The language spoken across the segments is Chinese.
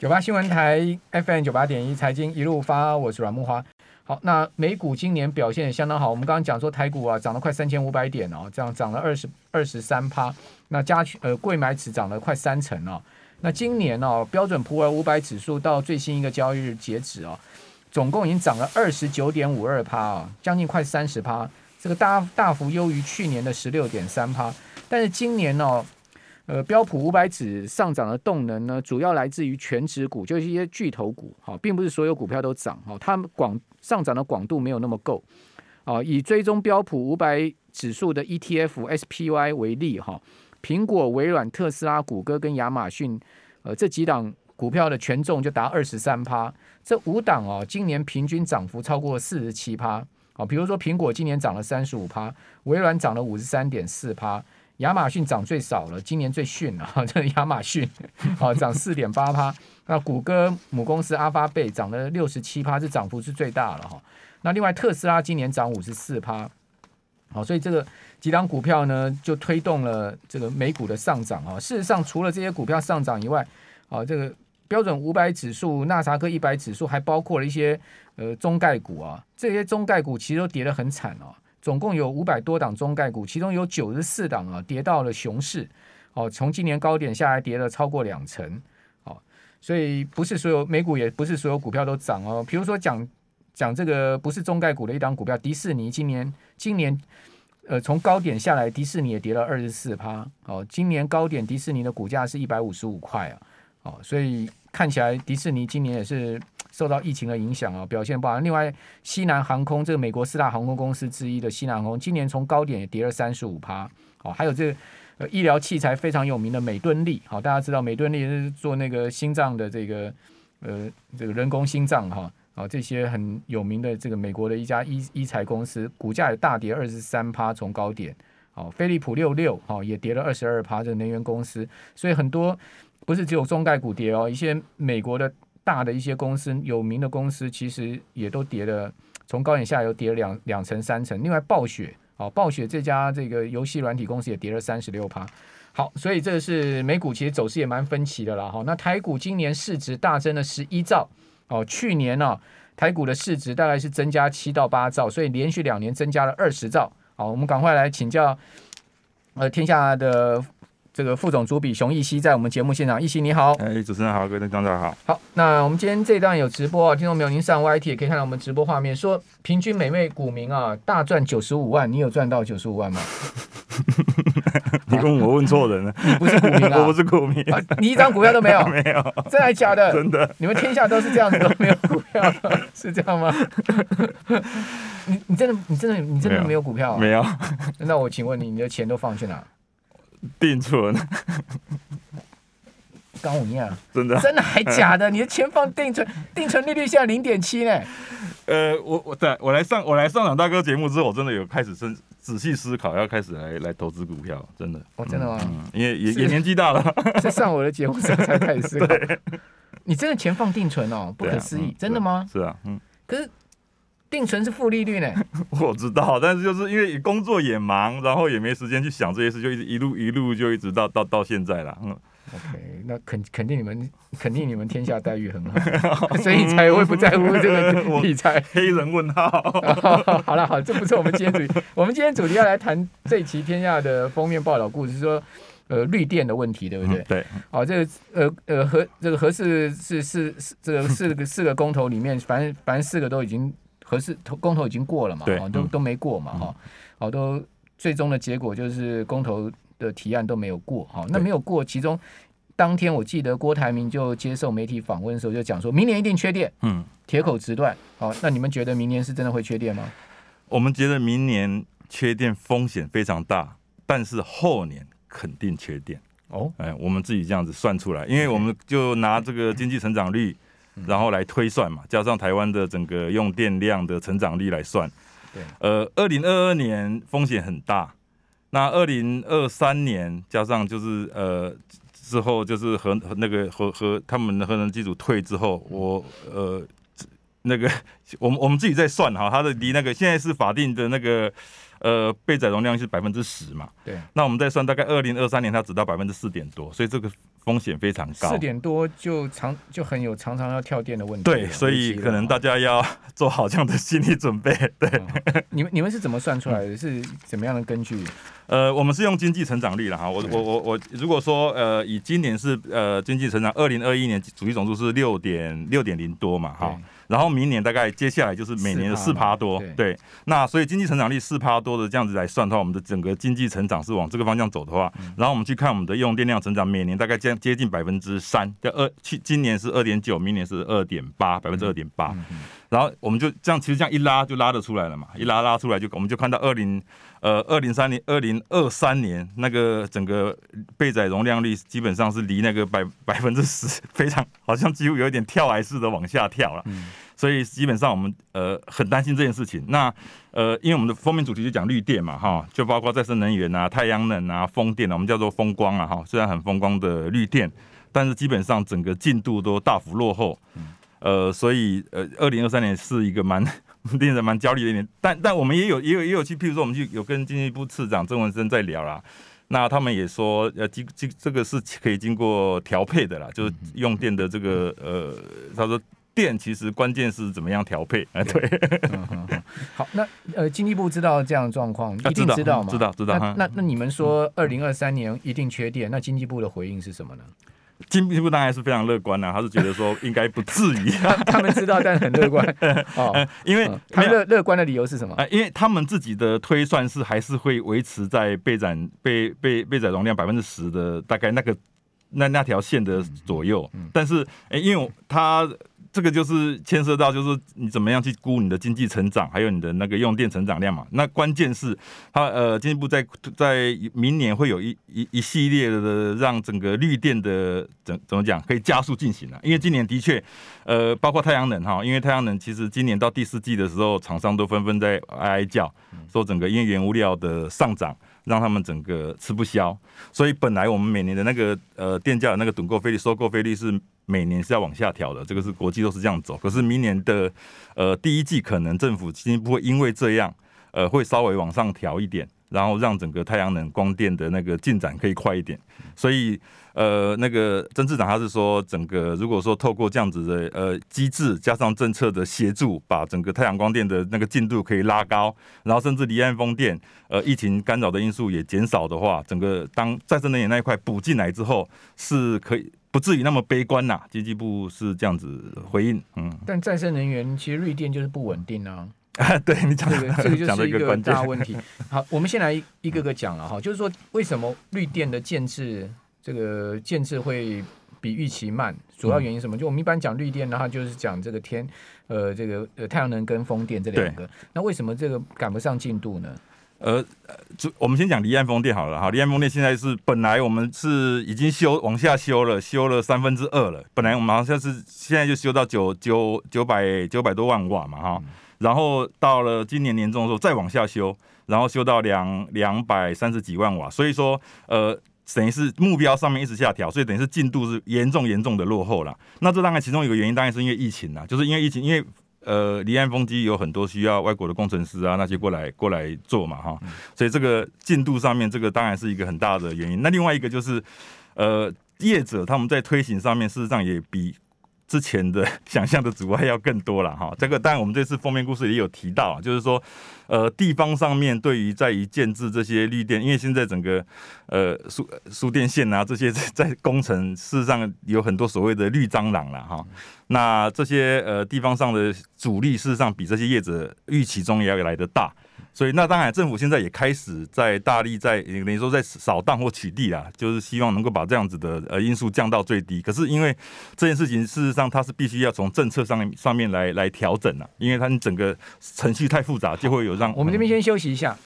九八新闻台 FM 九八点一财经一路发，我是阮木花。好，那美股今年表现也相当好。我们刚刚讲说台股啊涨了快三千五百点哦，这样涨了二十二十三趴。那加权呃柜买指涨了快三成哦。那今年哦标准普尔五百指数到最新一个交易日截止哦，总共已经涨了二十九点五二趴啊，将近快三十趴。这个大大幅优于去年的十六点三趴。但是今年哦。呃，标普五百指上涨的动能呢，主要来自于权值股，就是一些巨头股，哈，并不是所有股票都涨，哈，它们广上涨的广度没有那么够，啊，以追踪标普五百指数的 ETF SPY 为例，哈，苹果、微软、特斯拉、谷歌跟亚马逊，呃，这几档股票的权重就达二十三趴，这五档哦，今年平均涨幅超过四十七趴，啊，比如说苹果今年涨了三十五趴，微软涨了五十三点四趴。亚马逊涨最少了，今年最逊了，这是亚马逊，啊，涨四点八趴。那谷歌母公司阿发贝涨了六十七趴，这涨幅是最大了哈。那另外特斯拉今年涨五十四趴，好，所以这个几档股票呢，就推动了这个美股的上涨啊。事实上，除了这些股票上涨以外，啊，这个标准五百指数、纳萨克一百指数，还包括了一些呃中概股啊，这些中概股其实都跌得很惨哦。总共有五百多档中概股，其中有九十四档啊跌到了熊市，哦，从今年高点下来跌了超过两成，哦，所以不是所有美股也不是所有股票都涨哦。比如说讲讲这个不是中概股的一档股票，迪士尼今年今年呃从高点下来，迪士尼也跌了二十四趴，哦，今年高点迪士尼的股价是一百五十五块啊，哦，所以看起来迪士尼今年也是。受到疫情的影响啊，表现不好。另外，西南航空这个美国四大航空公司之一的西南航空，今年从高点也跌了三十五趴。好，还有这个呃医疗器材非常有名的美敦力，好，大家知道美敦力是做那个心脏的这个呃这个人工心脏哈，啊这些很有名的这个美国的一家医医材公司，股价也大跌二十三趴，从高点。好，飞利浦六六好也跌了二十二趴，这能源公司，所以很多不是只有中概股跌哦，一些美国的。大的一些公司，有名的公司，其实也都跌了，从高点下游跌了两两成三成。另外，暴雪哦，暴雪这家这个游戏软体公司也跌了三十六趴。好，所以这是美股，其实走势也蛮分歧的了哈。那台股今年市值大增了十一兆哦，去年呢、台股的市值大概是增加七到八兆，所以连续两年增加了二十兆。好，我们赶快来请教呃天下的。这个副总主笔熊一希在我们节目现场，一希你好，哎，主持人好，各位听众好。好，那我们今天这一段有直播啊，听众朋友您上 YT 也可以看到我们直播画面，说平均每位股民啊大赚九十五万，你有赚到九十五万吗？你问我问错人了，你不是股民啊，我不是股民，啊、你一张股票都没有，没有，真的假的？真的，你们天下都是这样子，都没有股票，是这样吗？你你真的你真的你真的没有股票、啊？没有。那我请问你，你的钱都放去哪？定存，刚我一样，真的，真的还假的？你的钱放定存，定存利率现在零点七呢？呃，我我在我来上我来上场大哥节目之后，我真的有开始深仔细思考，要开始来来投资股票，真的。哦，真的吗？嗯、因为也也年纪大了，在上我的节目之后才开始思考。你真的钱放定存哦？不可思议，啊嗯、真的吗？是啊，嗯。可是。定存是负利率呢，我知道，但是就是因为工作也忙，然后也没时间去想这些事，就一直一路一路就一直到到到现在了。嗯，OK，那肯肯定你们肯定你们天下待遇很好，所以才会不在乎这个理财。黑人问号。好了好，这不是我们今天主题，我们今天主题要来谈这一期天下的封面报道故事，说呃绿电的问题，对不对？嗯、对。好，这个呃呃核这个核四是是这个四个四个公投里面，反正反正四个都已经。核四投公投已经过了嘛？哦，都都没过嘛？哈、嗯，好，都最终的结果就是公投的提案都没有过。好，那没有过，其中当天我记得郭台铭就接受媒体访问的时候就讲说，明年一定缺电，嗯，铁口直断。好，那你们觉得明年是真的会缺电吗？我们觉得明年缺电风险非常大，但是后年肯定缺电。哦，哎，我们自己这样子算出来，因为我们就拿这个经济成长率。然后来推算嘛，加上台湾的整个用电量的成长率来算，对，呃，二零二二年风险很大，那二零二三年加上就是呃之后就是核那个核核他们的核能机组退之后，我呃那个 我们我们自己在算哈，它的离那个现在是法定的那个呃备载容量是百分之十嘛，对，那我们再算大概二零二三年它只到百分之四点多，所以这个风险非常高。四点多就常就很有常常要跳电的问题。对，所以可能大家要做好这样的心理准备。对，哦、你们你们是怎么算出来的？是怎么样的根据？呃，我们是用经济成长率了哈。我我我我，如果说呃，以今年是呃经济成长，二零二一年主力总数是六点六点零多嘛哈。然后明年大概接下来就是每年的四趴多，对，对，那所以经济成长率四趴多的这样子来算的话，我们的整个经济成长是往这个方向走的话，然后我们去看我们的用电量成长，每年大概将接近百分之三，就二去今年是二点九，明年是二点八，百分之二点八，然后我们就这样，其实这样一拉就拉得出来了嘛，一拉拉出来就我们就看到二零呃二零三年二零二三年那个整个备载容量率基本上是离那个百百分之十非常好像几乎有一点跳崖式的往下跳了。所以基本上我们呃很担心这件事情。那呃，因为我们的封面主题就讲绿电嘛，哈，就包括再生能源啊、太阳能啊、风电啊，我们叫做风光啊，哈，虽然很风光的绿电，但是基本上整个进度都大幅落后。呃，所以呃，二零二三年是一个蛮 令人蛮焦虑的一年。但但我们也有也有也有去，譬如说我们去有跟经济部次长郑文生在聊啦，那他们也说呃，经经这个是可以经过调配的啦，就是用电的这个呃，他说。电其实关键是怎么样调配？哎，对，对好，那呃，经济部知道这样的状况，一定知道吗？知道，知道。那那那你们说二零二三年一定缺电，那经济部的回应是什么呢？经济部当然是非常乐观啊，他是觉得说 应该不至于。他们知道，但是很乐观。哦，因为他乐乐观的理由是什么？因为他们自己的推算是还是会维持在备载备备备载容量百分之十的大概那个那那条线的左右。但是，哎，因为他。这个就是牵涉到，就是你怎么样去估你的经济成长，还有你的那个用电成长量嘛。那关键是它呃，经济部在在明年会有一一一系列的让整个绿电的怎怎么讲可以加速进行了。因为今年的确呃，包括太阳能哈，因为太阳能其实今年到第四季的时候，厂商都纷纷在哀哀叫，说整个因为原物料的上涨。让他们整个吃不消，所以本来我们每年的那个呃电价的那个趸购费率、收购费率是每年是要往下调的，这个是国际都是这样走。可是明年的呃第一季可能政府经济部会因为这样呃会稍微往上调一点，然后让整个太阳能光电的那个进展可以快一点，所以。呃，那个曾次长他是说，整个如果说透过这样子的呃机制，加上政策的协助，把整个太阳光电的那个进度可以拉高，然后甚至离岸风电，呃，疫情干扰的因素也减少的话，整个当再生能源那一块补进来之后，是可以不至于那么悲观呐。经济部是这样子回应，嗯。但再生能源其实绿电就是不稳定啊。啊，对你 讲的、这个，这个就是一个大问题。好，我们先来一个个讲了哈，就是说为什么绿电的建制。这个建制会比预期慢，主要原因什么？就我们一般讲绿电的话，就是讲这个天，呃，这个呃太阳能跟风电这两个。那为什么这个赶不上进度呢？呃，就我们先讲离岸风电好了哈。离岸风电现在是本来我们是已经修往下修了，修了三分之二了。本来我们好像是现在就修到九九九百九百多万瓦嘛哈。然后到了今年年中的时候再往下修，然后修到两两百三十几万瓦。所以说呃。等于是目标上面一直下调，所以等于是进度是严重严重的落后了。那这当然其中一个原因，当然是因为疫情啦，就是因为疫情，因为呃离岸风机有很多需要外国的工程师啊那些过来过来做嘛哈，所以这个进度上面这个当然是一个很大的原因。那另外一个就是呃业者他们在推行上面事实上也比。之前的想象的阻碍要更多了哈，这个当然我们这次封面故事也有提到，就是说，呃，地方上面对于在于建置这些绿电，因为现在整个呃输输电线啊这些在 工程，事实上有很多所谓的绿蟑螂了哈，那这些呃地方上的阻力事实上比这些业者预期中也要来得大。所以，那当然，政府现在也开始在大力在等于说在扫荡或取缔啊，就是希望能够把这样子的呃因素降到最低。可是，因为这件事情事实上它是必须要从政策上上面来来调整啊，因为它整个程序太复杂，就会有让我们这边先休息一下。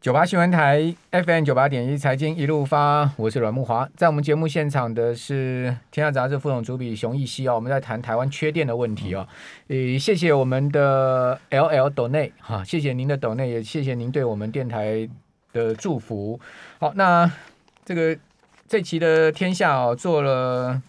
九八新闻台 FM 九八点一财经一路发，我是阮木华，在我们节目现场的是《天下杂志》副总主笔熊毅希哦，我们在谈台湾缺电的问题哦。呃，谢谢我们的 LL 斗内哈，谢谢您的斗内，也谢谢您对我们电台的祝福。好，那这个这期的天下哦，做了。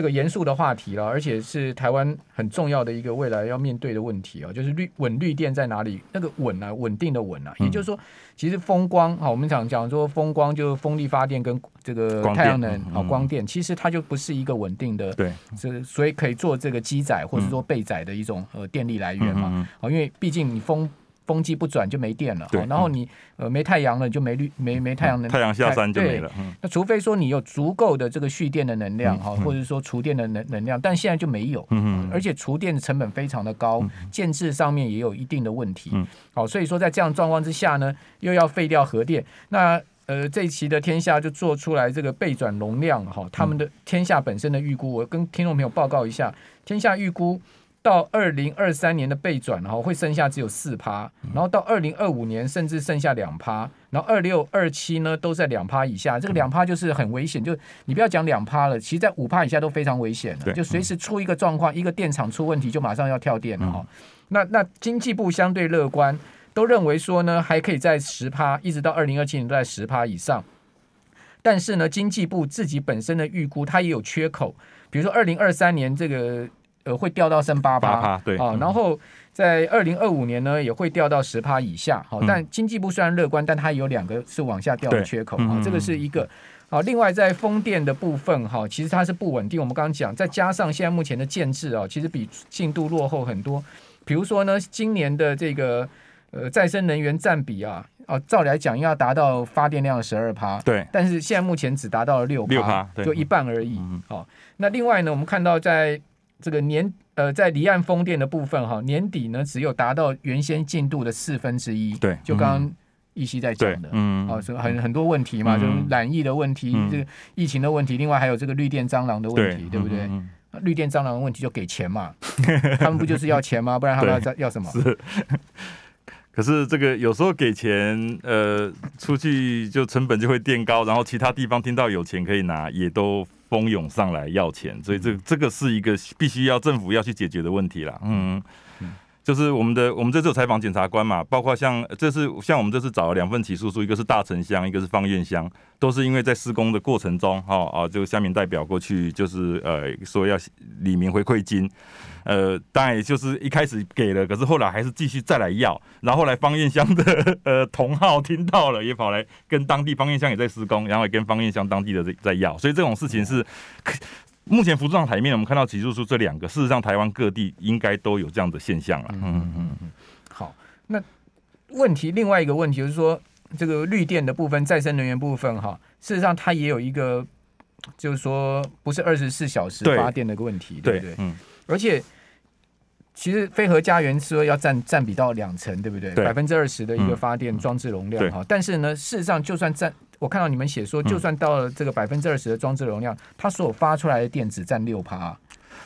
这个严肃的话题了，而且是台湾很重要的一个未来要面对的问题啊，就是绿稳绿电在哪里？那个稳啊，稳定的稳啊，也就是说，其实风光啊，我们讲讲说风光就是风力发电跟这个太阳能啊光电，其实它就不是一个稳定的，对，是所以可以做这个机载或者说备载的一种呃电力来源嘛，啊，因为毕竟你风。风机不转就没电了，对，然后你呃没太阳了就没绿没没太阳能，太阳下山就没了。那除非说你有足够的这个蓄电的能量哈，或者说储电的能能量，但现在就没有，而且储电的成本非常的高，建制上面也有一定的问题，好，所以说在这样状况之下呢，又要废掉核电，那呃这一期的天下就做出来这个备转容量哈，他们的天下本身的预估，我跟听众朋友报告一下，天下预估。到二零二三年的背转哈会剩下只有四趴，然后到二零二五年甚至剩下两趴，然后二六二七呢都在两趴以下，这个两趴就是很危险，就你不要讲两趴了，其实在五趴以下都非常危险了，就随时出一个状况，一个电厂出问题就马上要跳电了哈。那那经济部相对乐观，都认为说呢还可以在十趴，一直到二零二七年都在十趴以上，但是呢经济部自己本身的预估它也有缺口，比如说二零二三年这个。呃，会掉到剩八趴，对啊，然后在二零二五年呢，也会掉到十趴以下。好，但经济部虽然乐观，但它有两个是往下掉的缺口啊，这个是一个。好，另外在风电的部分哈，其实它是不稳定。我们刚刚讲，再加上现在目前的建制啊，其实比进度落后很多。比如说呢，今年的这个呃再生能源占比啊，哦，照理来讲要达到发电量的十二趴，对，但是现在目前只达到了六趴，就一半而已。好，那另外呢，我们看到在这个年呃，在离岸风电的部分哈，年底呢只有达到原先进度的四分之一。对，就刚刚奕希在讲的，嗯，啊，是很很多问题嘛，就是染疫的问题，这个疫情的问题，另外还有这个绿电蟑螂的问题，对不对？绿电蟑螂的问题就给钱嘛，他们不就是要钱吗？不然他们要要什么？是。可是这个有时候给钱，呃，出去就成本就会垫高，然后其他地方听到有钱可以拿，也都。蜂拥上来要钱，所以这这个是一个必须要政府要去解决的问题啦。嗯，就是我们的我们这次有采访检察官嘛，包括像这次像我们这次找了两份起诉书，一个是大城乡，一个是方苑乡，都是因为在施工的过程中，哈啊，就乡民代表过去就是呃说要李明回馈金。呃，当然也就是一开始给了，可是后来还是继续再来要，然后后来方苑乡的呃同号听到了，也跑来跟当地方苑乡也在施工，然后也跟方苑乡当地的在在要，所以这种事情是目前浮上台面。我们看到起诉书这两个，事实上台湾各地应该都有这样的现象了。嗯嗯嗯嗯。好，那问题另外一个问题就是说，这个绿电的部分、再生能源部分，哈，事实上它也有一个，就是说不是二十四小时发电的一个问题，对，对不对？嗯。而且，其实飞核家园说要占占比到两成，对不对？百分之二十的一个发电装置容量哈。但是呢，事实上就算占，我看到你们写说，就算到了这个百分之二十的装置容量，它所发出来的电只占六趴。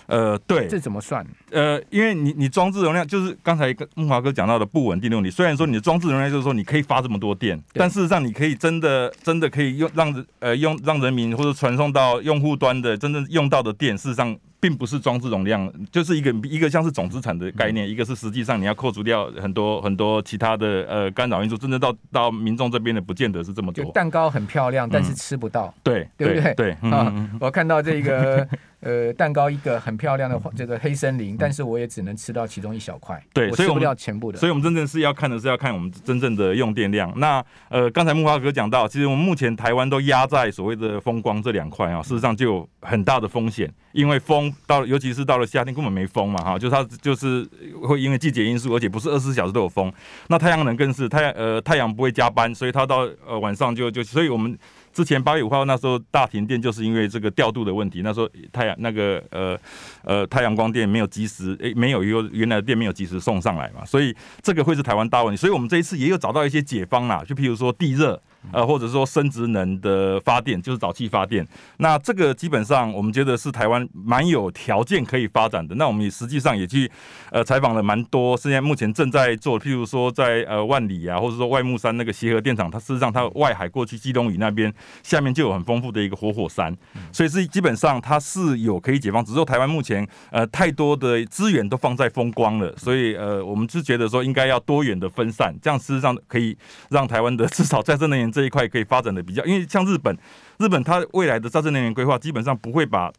呃，对，这怎么算？呃，因为你你装置容量就是刚才木华哥讲到的不稳定的问题。虽然说你的装置容量就是说你可以发这么多电，但事实上你可以真的真的可以用让呃用让人民或者传送到用户端的真正用到的电，事实上。并不是装置容量，就是一个一个像是总资产的概念，嗯、一个是实际上你要扣除掉很多很多其他的呃干扰因素，真正到到民众这边的不见得是这么多。蛋糕很漂亮，但是吃不到，嗯、对对不对？对，啊，嗯、我看到这个。呃，蛋糕一个很漂亮的这个黑森林，但是我也只能吃到其中一小块，对，我吃不掉全部的。所以我们真正是要看的是要看我们真正的用电量。那呃，刚才慕驊哥讲到，其实我们目前台湾都压在所谓的风光这两块啊，事实上就有很大的风险，因为风到尤其是到了夏天根本没风嘛哈，就是它就是会因为季节因素，而且不是二十四小时都有风。那太阳能更是太阳呃太阳不会加班，所以它到呃晚上就就所以我们。之前八月五号那时候大停电，就是因为这个调度的问题。那时候太阳那个呃呃太阳光电没有及时诶、没有原原来的电没有及时送上来嘛，所以这个会是台湾大问题。所以我们这一次也有找到一些解方啦，就譬如说地热。呃，或者说生质能的发电就是沼气发电，那这个基本上我们觉得是台湾蛮有条件可以发展的。那我们也实际上也去呃采访了蛮多，现在目前正在做，譬如说在呃万里啊，或者说外木山那个协和电厂，它事实上它外海过去基隆屿那边下面就有很丰富的一个活火山，所以是基本上它是有可以解放，只是说台湾目前呃太多的资源都放在风光了，所以呃我们是觉得说应该要多元的分散，这样事实上可以让台湾的至少在这能源。这一块可以发展的比较，因为像日本，日本它未来的再生能源规划基本上不会把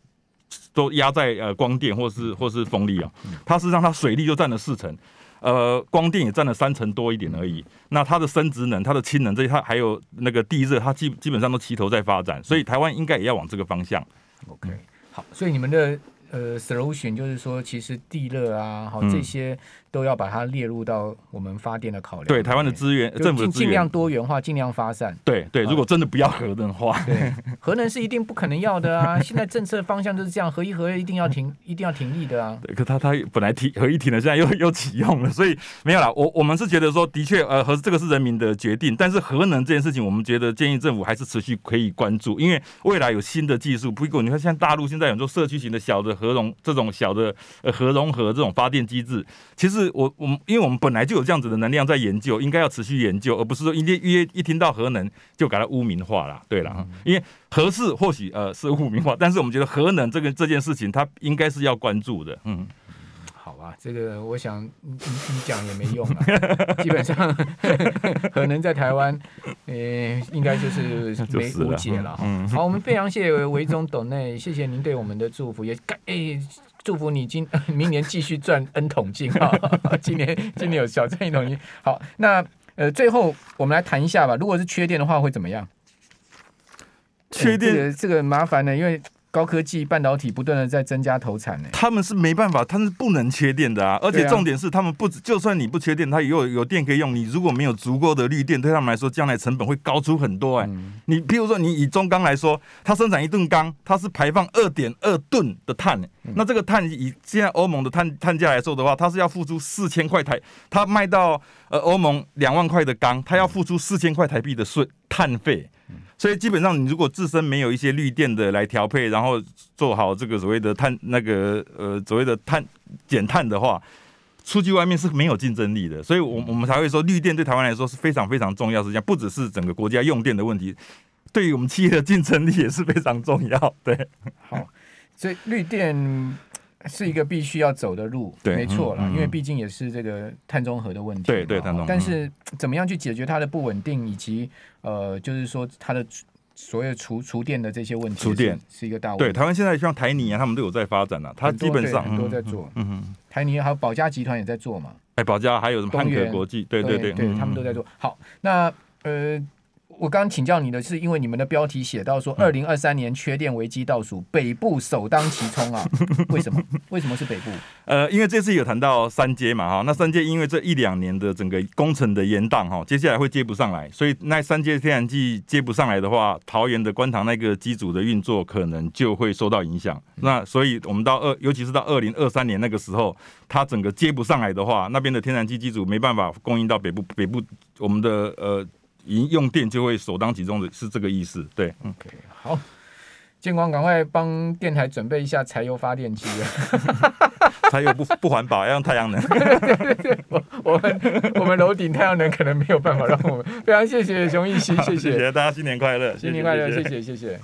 都压在呃光电或是或是风力啊，它实际上它水力就占了四成。呃，光电也占了三成多一点而已。那它的生殖能、它的氢能这些，它还有那个地热，它基基本上都齐头在发展。所以台湾应该也要往这个方向。OK，好，所以你们的呃 solution 就是说，其实地热啊，好这些。都要把它列入到我们发电的考量。对，台湾的资源，政府尽量多元化，尽量发散。对对，如果真的不要核能的话，对，核能是一定不可能要的啊！现在政策方向就是这样，核一核二一定要停，一定要停利的啊。对，可他他本来停核一停了，现在又又启用了，所以没有啦。我我们是觉得说，的确，呃，核这个是人民的决定，但是核能这件事情，我们觉得建议政府还是持续可以关注，因为未来有新的技术。不过你看，像大陆现在很多社区型的小的核融，这种小的呃核融合这种发电机制，其实我我们因为。我们本来就有这样子的能量在研究，应该要持续研究，而不是说一一一听到核能就给它污名化了。对了，因为核是或许呃是污名化，但是我们觉得核能这个这件事情，它应该是要关注的。嗯，好吧，这个我想你你讲也没用啊。基本上可能在台湾，呃，应该就是 没无解了。嗯，好，我们非常谢谢维中董内，谢谢您对我们的祝福，也感诶。祝福你今明年继续赚 N 桶金啊！今年今年有小赚一桶金。好，那呃，最后我们来谈一下吧。如果是缺电的话，会怎么样？缺电、呃、这个、这个麻烦呢，因为。高科技半导体不断的在增加投产呢，他们是没办法，他们是不能缺电的啊！而且重点是，他们不就算你不缺电，它也有有电可以用。你如果没有足够的绿电，对他们来说，将来成本会高出很多哎。你譬如说，你以中钢来说，它生产一吨钢，它是排放二点二吨的碳，那这个碳以现在欧盟的碳碳价来说的话，它是要付出四千块台，它卖到呃欧盟两万块的钢，它要付出四千块台币的税碳费。所以基本上，你如果自身没有一些绿电的来调配，然后做好这个所谓的碳那个呃所谓的碳减碳的话，出去外面是没有竞争力的。所以，我我们才会说，绿电对台湾来说是非常非常重要。实际上，不只是整个国家用电的问题，对于我们企业的竞争力也是非常重要。对，好，所以绿电。是一个必须要走的路，对，没错了，嗯嗯、因为毕竟也是这个碳中和的问题。对对，碳中和。但是怎么样去解决它的不稳定，以及呃，就是说它的所谓储储电的这些问题，储电是一个大问题。对，台湾现在像台泥啊，他们都有在发展了、啊，它基本上很多在做。嗯哼，台泥还有宝嘉集团也在做嘛？哎，宝佳还有什么汉可国际？对对对，对，他们都在做。好，那呃。我刚刚请教你的是，因为你们的标题写到说，二零二三年缺电危机倒数，北部首当其冲啊？为什么？为什么是北部？呃，因为这次有谈到三阶嘛，哈，那三阶因为这一两年的整个工程的延宕，哈，接下来会接不上来，所以那三阶天然气接不上来的话，桃园的观塘那个机组的运作可能就会受到影响。那所以我们到二，尤其是到二零二三年那个时候，它整个接不上来的话，那边的天然气机组没办法供应到北部，北部我们的呃。一用电就会首当其冲的是这个意思，对。OK，好，建光赶快帮电台准备一下柴油发电机 柴油不不环保，要用太阳能。对 对对，我我们我们楼顶太阳能可能没有办法让我们。非常谢谢熊艺希，谢谢，大家新年快乐，新年快乐，谢谢。谢谢